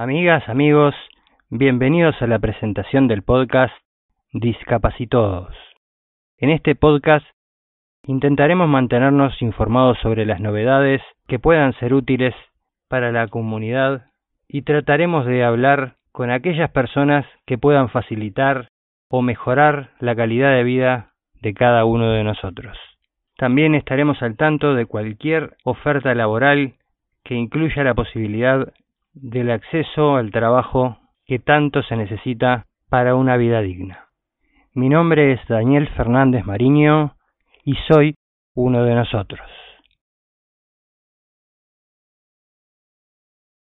Amigas, amigos, bienvenidos a la presentación del podcast Discapacitodos. En este podcast intentaremos mantenernos informados sobre las novedades que puedan ser útiles para la comunidad y trataremos de hablar con aquellas personas que puedan facilitar o mejorar la calidad de vida de cada uno de nosotros. También estaremos al tanto de cualquier oferta laboral que incluya la posibilidad del acceso al trabajo que tanto se necesita para una vida digna. Mi nombre es Daniel Fernández Mariño y soy uno de nosotros.